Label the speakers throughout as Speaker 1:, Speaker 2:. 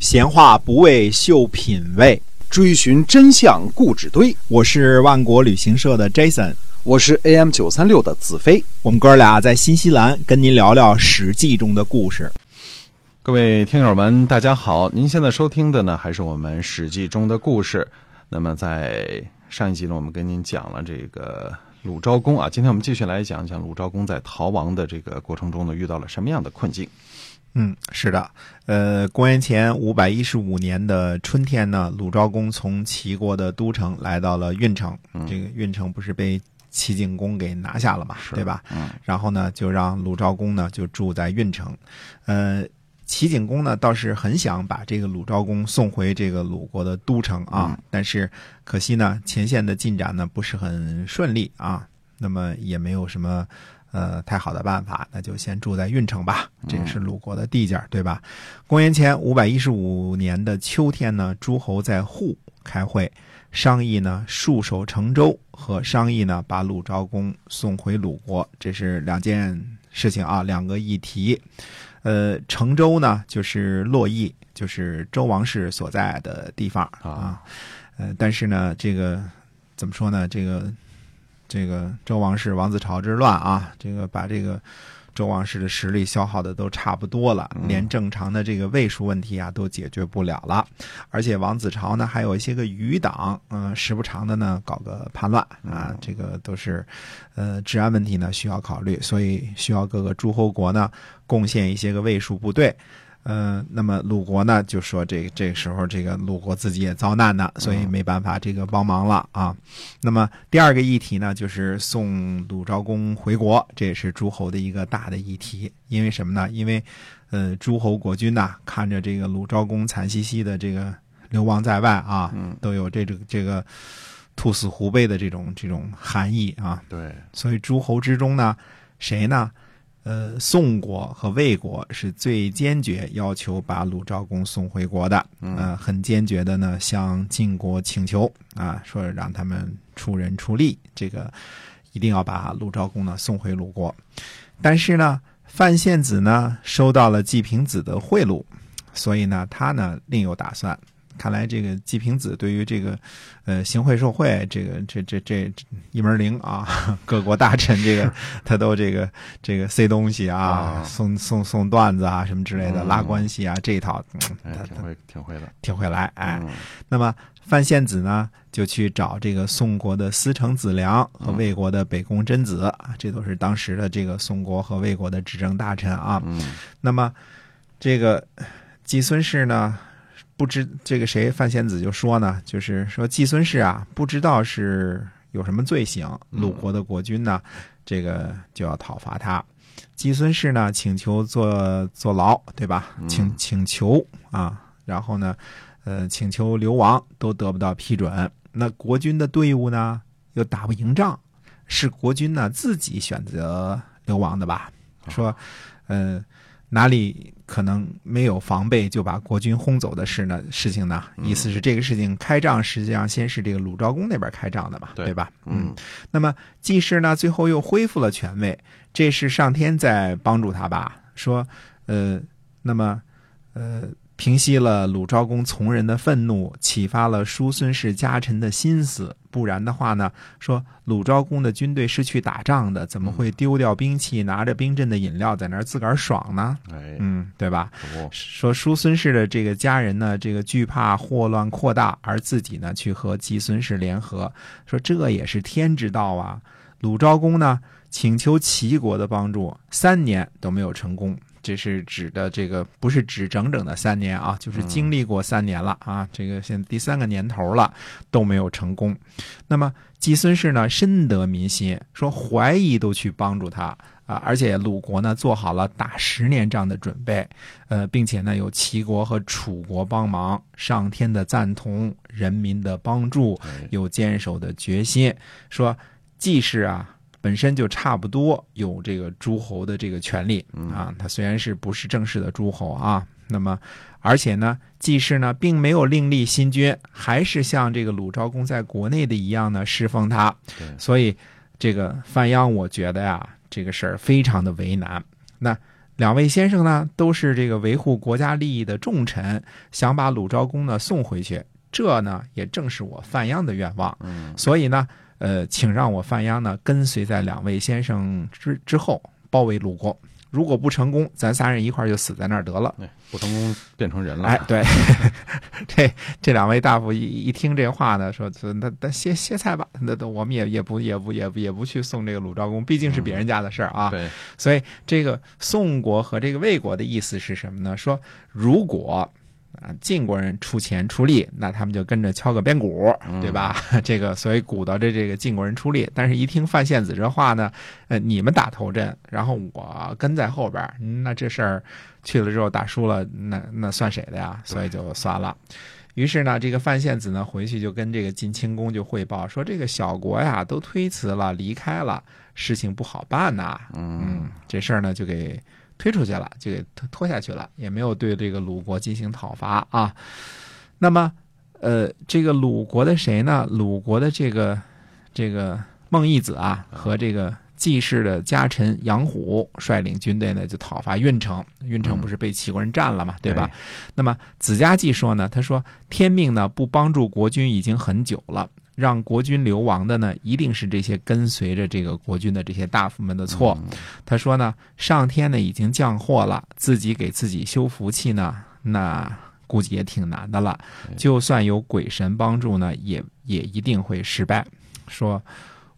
Speaker 1: 闲话不为秀品味，
Speaker 2: 追寻真相故纸堆。
Speaker 1: 我是万国旅行社的 Jason，
Speaker 2: 我是 AM 九三六的子飞。
Speaker 1: 我们哥俩在新西兰跟您聊聊《史记》中的故事。
Speaker 3: 各位听友们，大家好！您现在收听的呢，还是我们《史记》中的故事。那么在上一集呢，我们跟您讲了这个鲁昭公啊，今天我们继续来讲讲鲁昭公在逃亡的这个过程中呢，遇到了什么样的困境。
Speaker 1: 嗯，是的，呃，公元前五百一十五年的春天呢，鲁昭公从齐国的都城来到了运城。这个运城不是被齐景公给拿下了嘛，对吧？
Speaker 3: 嗯。
Speaker 1: 然后呢，就让鲁昭公呢就住在运城。呃，齐景公呢倒是很想把这个鲁昭公送回这个鲁国的都城啊，但是可惜呢，前线的进展呢不是很顺利啊，那么也没有什么。呃，太好的办法，那就先住在运城吧。这也是鲁国的地界，对吧？公元前五百一十五年的秋天呢，诸侯在户开会，商议呢戍守成州和商议呢把鲁昭公送回鲁国，这是两件事情啊，两个议题。呃，成州呢就是洛邑，就是周王室所在的地方啊。呃，但是呢，这个怎么说呢？这个。这个周王室王子朝之乱啊，这个把这个周王室的实力消耗的都差不多了，连正常的这个位数问题啊都解决不了了。而且王子朝呢还有一些个余党，嗯，时不常的呢搞个叛乱啊，这个都是呃治安问题呢需要考虑，所以需要各个诸侯国呢贡献一些个位数部队。嗯，那么鲁国呢就说这个这个时候这个鲁国自己也遭难呢，所以没办法这个帮忙了啊。那么第二个议题呢就是送鲁昭公回国，这也是诸侯的一个大的议题。因为什么呢？因为呃诸侯国君呐看着这个鲁昭公惨兮兮的这个流亡在外啊，都有这个这个兔死狐悲的这种这种含义啊。
Speaker 3: 对，
Speaker 1: 所以诸侯之中呢，谁呢？呃，宋国和魏国是最坚决要求把鲁昭公送回国的，嗯，很坚决的呢，向晋国请求啊，说让他们出人出力，这个一定要把鲁昭公呢送回鲁国。但是呢，范献子呢收到了季平子的贿赂，所以呢，他呢另有打算。看来这个季平子对于这个，呃，行贿受贿这个这这这一门灵啊，各国大臣这个他都这个这个塞东西啊，送送送段子啊什么之类的，拉关系啊这一套，
Speaker 3: 他挺会挺会的，
Speaker 1: 挺会来哎。那么范献子呢，就去找这个宋国的司城子良和魏国的北宫贞子啊，这都是当时的这个宋国和魏国的执政大臣啊。那么这个季孙氏呢？不知这个谁范仙子就说呢，就是说季孙氏啊，不知道是有什么罪行，鲁国的国君呢，这个就要讨伐他。季孙氏呢，请求坐坐牢，对吧？请请求啊，然后呢，呃，请求流亡都得不到批准。那国君的队伍呢，又打不赢仗，是国君呢自己选择流亡的吧？说，嗯。哪里可能没有防备就把国军轰走的事呢？事情呢？意思是这个事情开仗，实际上先是这个鲁昭公那边开仗的嘛，对吧？嗯。那么季氏呢，最后又恢复了权位，这是上天在帮助他吧？说，呃，那么，呃。平息了鲁昭公从人的愤怒，启发了叔孙氏家臣的心思。不然的话呢，说鲁昭公的军队是去打仗的，怎么会丢掉兵器，拿着冰镇的饮料在那儿自个儿爽呢？嗯，对吧？说叔孙氏的这个家人呢，这个惧怕祸乱扩大，而自己呢去和季孙氏联合，说这也是天之道啊。鲁昭公呢请求齐国的帮助，三年都没有成功。这是指的这个不是指整整的三年啊，就是经历过三年了啊，这个现在第三个年头了都没有成功。那么季孙氏呢深得民心，说怀疑都去帮助他啊，而且鲁国呢做好了打十年仗的准备，呃，并且呢有齐国和楚国帮忙，上天的赞同，人民的帮助，有坚守的决心，说季氏啊。本身就差不多有这个诸侯的这个权利啊，他虽然是不是正式的诸侯啊，那么而且呢，季氏呢并没有另立新君，还是像这个鲁昭公在国内的一样呢侍奉他，所以这个范鞅我觉得呀，这个事儿非常的为难。那两位先生呢都是这个维护国家利益的重臣，想把鲁昭公呢送回去，这呢也正是我范鞅的愿望。
Speaker 3: 嗯
Speaker 1: 所以呢，呃，请让我范鞅呢跟随在两位先生之之后，包围鲁国。如果不成功，咱仨人一块儿就死在那儿得了。
Speaker 3: 哎，不成功变成人了。
Speaker 1: 哎，对，这这两位大夫一一听这话呢，说那那歇歇菜吧，那那我们也也不也不也不也不去送这个鲁昭公，毕竟是别人家的事儿啊。
Speaker 3: 对，
Speaker 1: 所以这个宋国和这个魏国的意思是什么呢？说如果啊晋国人出钱出力，那他们就跟着敲个边鼓，对吧？这个所以鼓捣着这个晋国人出力。但是，一听范献子这话呢，呃，你们打头阵，然后我跟在后边儿，那这事儿去了之后打输了，那那算谁的呀？所以就算了。于是呢，这个范献子呢回去就跟这个晋清公就汇报说，这个小国呀都推辞了，离开了，事情不好办呐。嗯，这事儿呢就给推出去了，就给拖拖下去了，也没有对这个鲁国进行讨伐啊。那么，呃，这个鲁国的谁呢？鲁国的这个这个孟义子啊，和这个季氏的家臣杨虎率领军队呢，就讨伐运城。运城不是被齐国人占了嘛，对吧？
Speaker 3: 对
Speaker 1: 那么子家季说呢，他说天命呢不帮助国君已经很久了。让国君流亡的呢，一定是这些跟随着这个国君的这些大夫们的错。他说呢，上天呢已经降祸了，自己给自己修福气呢，那估计也挺难的了。就算有鬼神帮助呢，也也一定会失败。说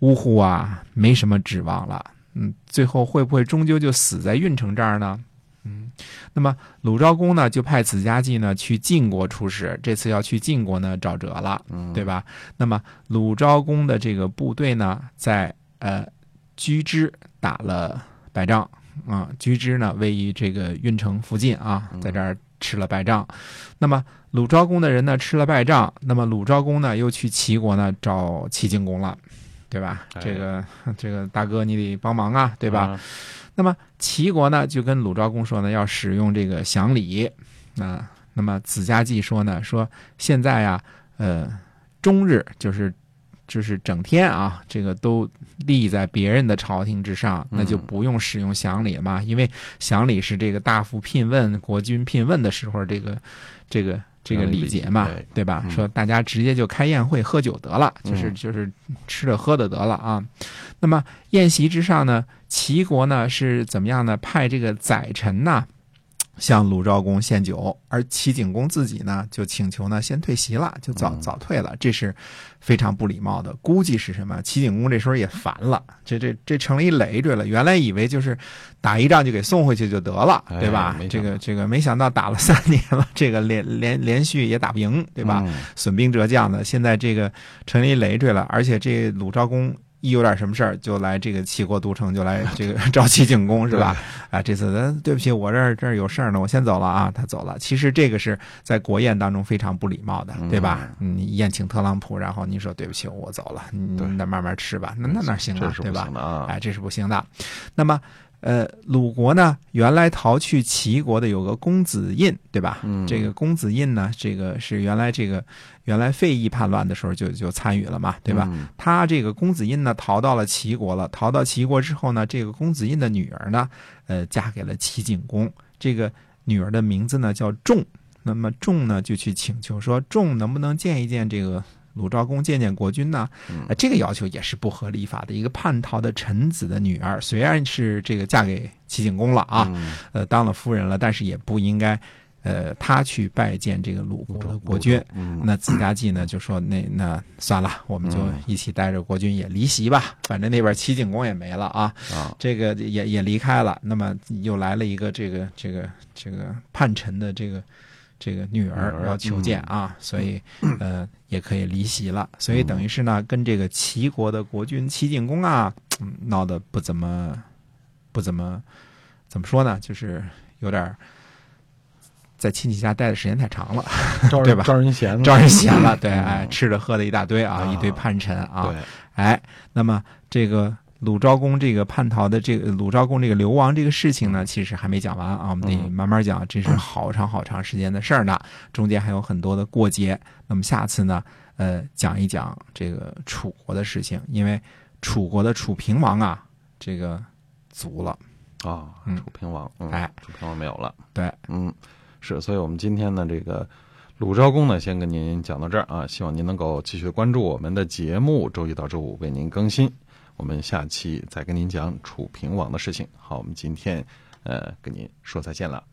Speaker 1: 呜呼啊，没什么指望了。嗯，最后会不会终究就死在运城这儿呢？嗯，那么鲁昭公呢，就派子家季呢去晋国出使，这次要去晋国呢找辙了，对吧？那么鲁昭公的这个部队呢，在呃居之打了败仗啊，居之呢位于这个运城附近啊，在这儿吃了败仗。那么鲁昭公的人呢吃了败仗，那么鲁昭公呢又去齐国呢找齐景公了，对吧？
Speaker 3: 哎
Speaker 1: 这个 这个大哥你得帮忙啊，对吧？
Speaker 3: 啊？
Speaker 1: 那么齐国呢，就跟鲁昭公说呢，要使用这个降礼。那那么子家季说呢，说现在啊，呃，终日就是就是整天啊，这个都立在别人的朝廷之上，那就不用使用降礼了嘛，因为降礼是这个大夫聘问、国君聘问的时候，这个这个。这个礼节嘛
Speaker 3: 对，
Speaker 1: 吧？
Speaker 3: 嗯
Speaker 1: 说大家直接就开宴会喝酒得了，就是
Speaker 3: 嗯
Speaker 1: 就是吃着喝的得了啊。那么宴席之上呢，齐国呢是怎么样呢？派这个宰臣呐向鲁昭公献酒，而齐景公自己呢就请求呢先退席了，就早
Speaker 3: 嗯
Speaker 1: 早退了，这是非常不礼貌的。估计是什么？齐景公这时候也烦了，这这这成了一累赘了。原来以为就是打一仗就给送回去就得了，
Speaker 3: 哎
Speaker 1: 对吧？这个这个没想到打了三年了，这个连连连续也打不赢，对吧？
Speaker 3: 嗯
Speaker 1: 损兵折将的，现在这个成了一累赘了，而且这鲁昭公一有点什么事儿，就来这个齐国都城，就来 这个找齐景公，是吧？啊，这次咱对不起，我这儿这儿有事儿呢，我先走了啊。他走了，其实这个是在国宴当中非常不礼貌的，对吧？嗯你宴请特朗普，然后你说对不起，我走了，你
Speaker 3: 对
Speaker 1: 那慢慢吃吧，那那哪行啊，对吧。哎，这是不行的。那么，呃，鲁国呢，原来逃去齐国的有个公子印，对吧？
Speaker 3: 嗯
Speaker 1: 这个公子印呢，这个是原来这个原来费邑叛乱的时候就就参与了嘛，对吧？
Speaker 3: 嗯
Speaker 1: 他这个公子印呢，逃到了齐国了。逃到齐国之后呢，这个公子印的女儿呢，呃，嫁给了齐景公。这个女儿的名字呢叫仲。那么仲呢就去请求说，仲能不能见一见这个鲁昭公，见见国君呢？呃，这个要求也是不合礼法的。一个叛逃的臣子的女儿，虽然是这个嫁给齐景公了啊，
Speaker 3: 嗯
Speaker 1: 呃，当了夫人了，但是也不应该，呃，他去拜见这个鲁国的国君。
Speaker 3: 嗯
Speaker 1: 那子家季呢就说那那算了，我们就
Speaker 3: 嗯
Speaker 1: 一起带着国君也离席吧，反正那边齐景公也没了啊，
Speaker 3: 啊，
Speaker 1: 这个也也离开了。那么又来了一个这个这个这个叛臣的这个这个女儿要求见啊，所以呃也可以离席了。所以等于是呢，跟这个齐国的国君齐景公啊，嗯闹得不怎么不怎么怎么说呢，就是有点儿在亲戚家待的时间太长了。
Speaker 3: 招人
Speaker 1: 对吧？
Speaker 3: 招人嫌了，
Speaker 1: 招人嫌了，对，
Speaker 3: 嗯。
Speaker 1: 哎，吃的喝的一大堆啊，
Speaker 3: 啊。
Speaker 1: 一堆叛臣啊，
Speaker 3: 对，
Speaker 1: 哎，那么这个鲁昭公这个叛逃的这个鲁昭公这个流亡这个事情呢其实还没讲完。啊我们得慢慢讲这是好长好长时间的事儿呢中间还有很多的过节那么下次呢呃讲一讲这个楚国的事情。因为楚国的楚平王啊这个卒了。
Speaker 3: 啊楚平王
Speaker 1: 哎
Speaker 3: 楚平王没有了
Speaker 1: 对
Speaker 3: 嗯是所以我们今天呢这个鲁昭公呢先跟您讲到这儿啊希望您能够继续关注我们的节目周一到周五为您更新。我们下期再跟您讲楚平王的事情。好我们今天呃跟您说再见了。